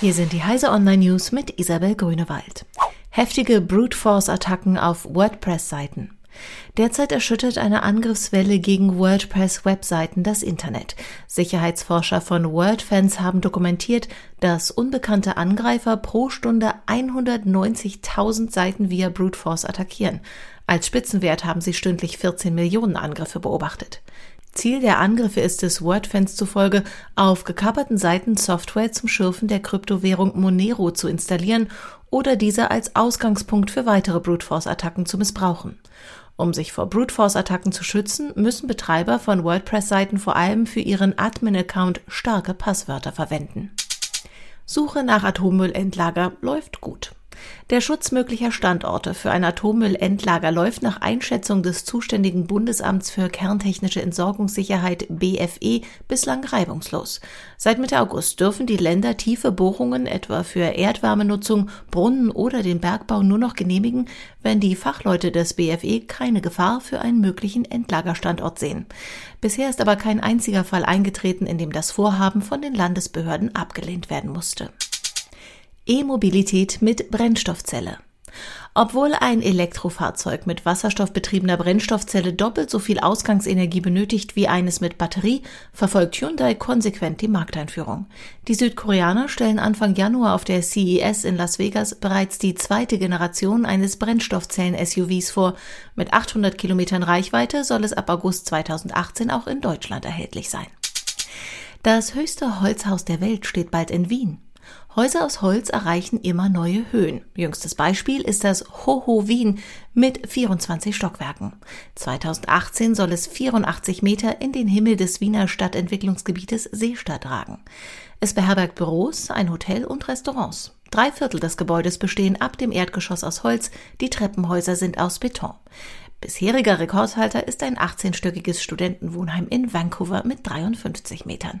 Hier sind die Heise Online News mit Isabel Grünewald. Heftige Brute Force Attacken auf WordPress-Seiten. Derzeit erschüttert eine Angriffswelle gegen WordPress-Webseiten das Internet. Sicherheitsforscher von WordFans haben dokumentiert, dass unbekannte Angreifer pro Stunde 190.000 Seiten via Brute Force attackieren. Als Spitzenwert haben sie stündlich 14 Millionen Angriffe beobachtet. Ziel der Angriffe ist es, Wordfans zufolge, auf gekapperten Seiten Software zum Schürfen der Kryptowährung Monero zu installieren oder diese als Ausgangspunkt für weitere Brute Force Attacken zu missbrauchen. Um sich vor Brute Force Attacken zu schützen, müssen Betreiber von WordPress-Seiten vor allem für ihren Admin-Account starke Passwörter verwenden. Suche nach Atommüllendlager läuft gut. Der Schutz möglicher Standorte für ein Atommüllendlager läuft nach Einschätzung des zuständigen Bundesamts für kerntechnische Entsorgungssicherheit BFE bislang reibungslos. Seit Mitte August dürfen die Länder tiefe Bohrungen etwa für Erdwärmenutzung, Brunnen oder den Bergbau nur noch genehmigen, wenn die Fachleute des BFE keine Gefahr für einen möglichen Endlagerstandort sehen. Bisher ist aber kein einziger Fall eingetreten, in dem das Vorhaben von den Landesbehörden abgelehnt werden musste. E-Mobilität mit Brennstoffzelle. Obwohl ein Elektrofahrzeug mit wasserstoffbetriebener Brennstoffzelle doppelt so viel Ausgangsenergie benötigt wie eines mit Batterie, verfolgt Hyundai konsequent die Markteinführung. Die Südkoreaner stellen Anfang Januar auf der CES in Las Vegas bereits die zweite Generation eines Brennstoffzellen-SUVs vor. Mit 800 Kilometern Reichweite soll es ab August 2018 auch in Deutschland erhältlich sein. Das höchste Holzhaus der Welt steht bald in Wien. Häuser aus Holz erreichen immer neue Höhen. Jüngstes Beispiel ist das Hoho Wien mit 24 Stockwerken. 2018 soll es 84 Meter in den Himmel des Wiener Stadtentwicklungsgebietes Seestadt ragen. Es beherbergt Büros, ein Hotel und Restaurants. Drei Viertel des Gebäudes bestehen ab dem Erdgeschoss aus Holz, die Treppenhäuser sind aus Beton. Bisheriger Rekordhalter ist ein 18-stöckiges Studentenwohnheim in Vancouver mit 53 Metern.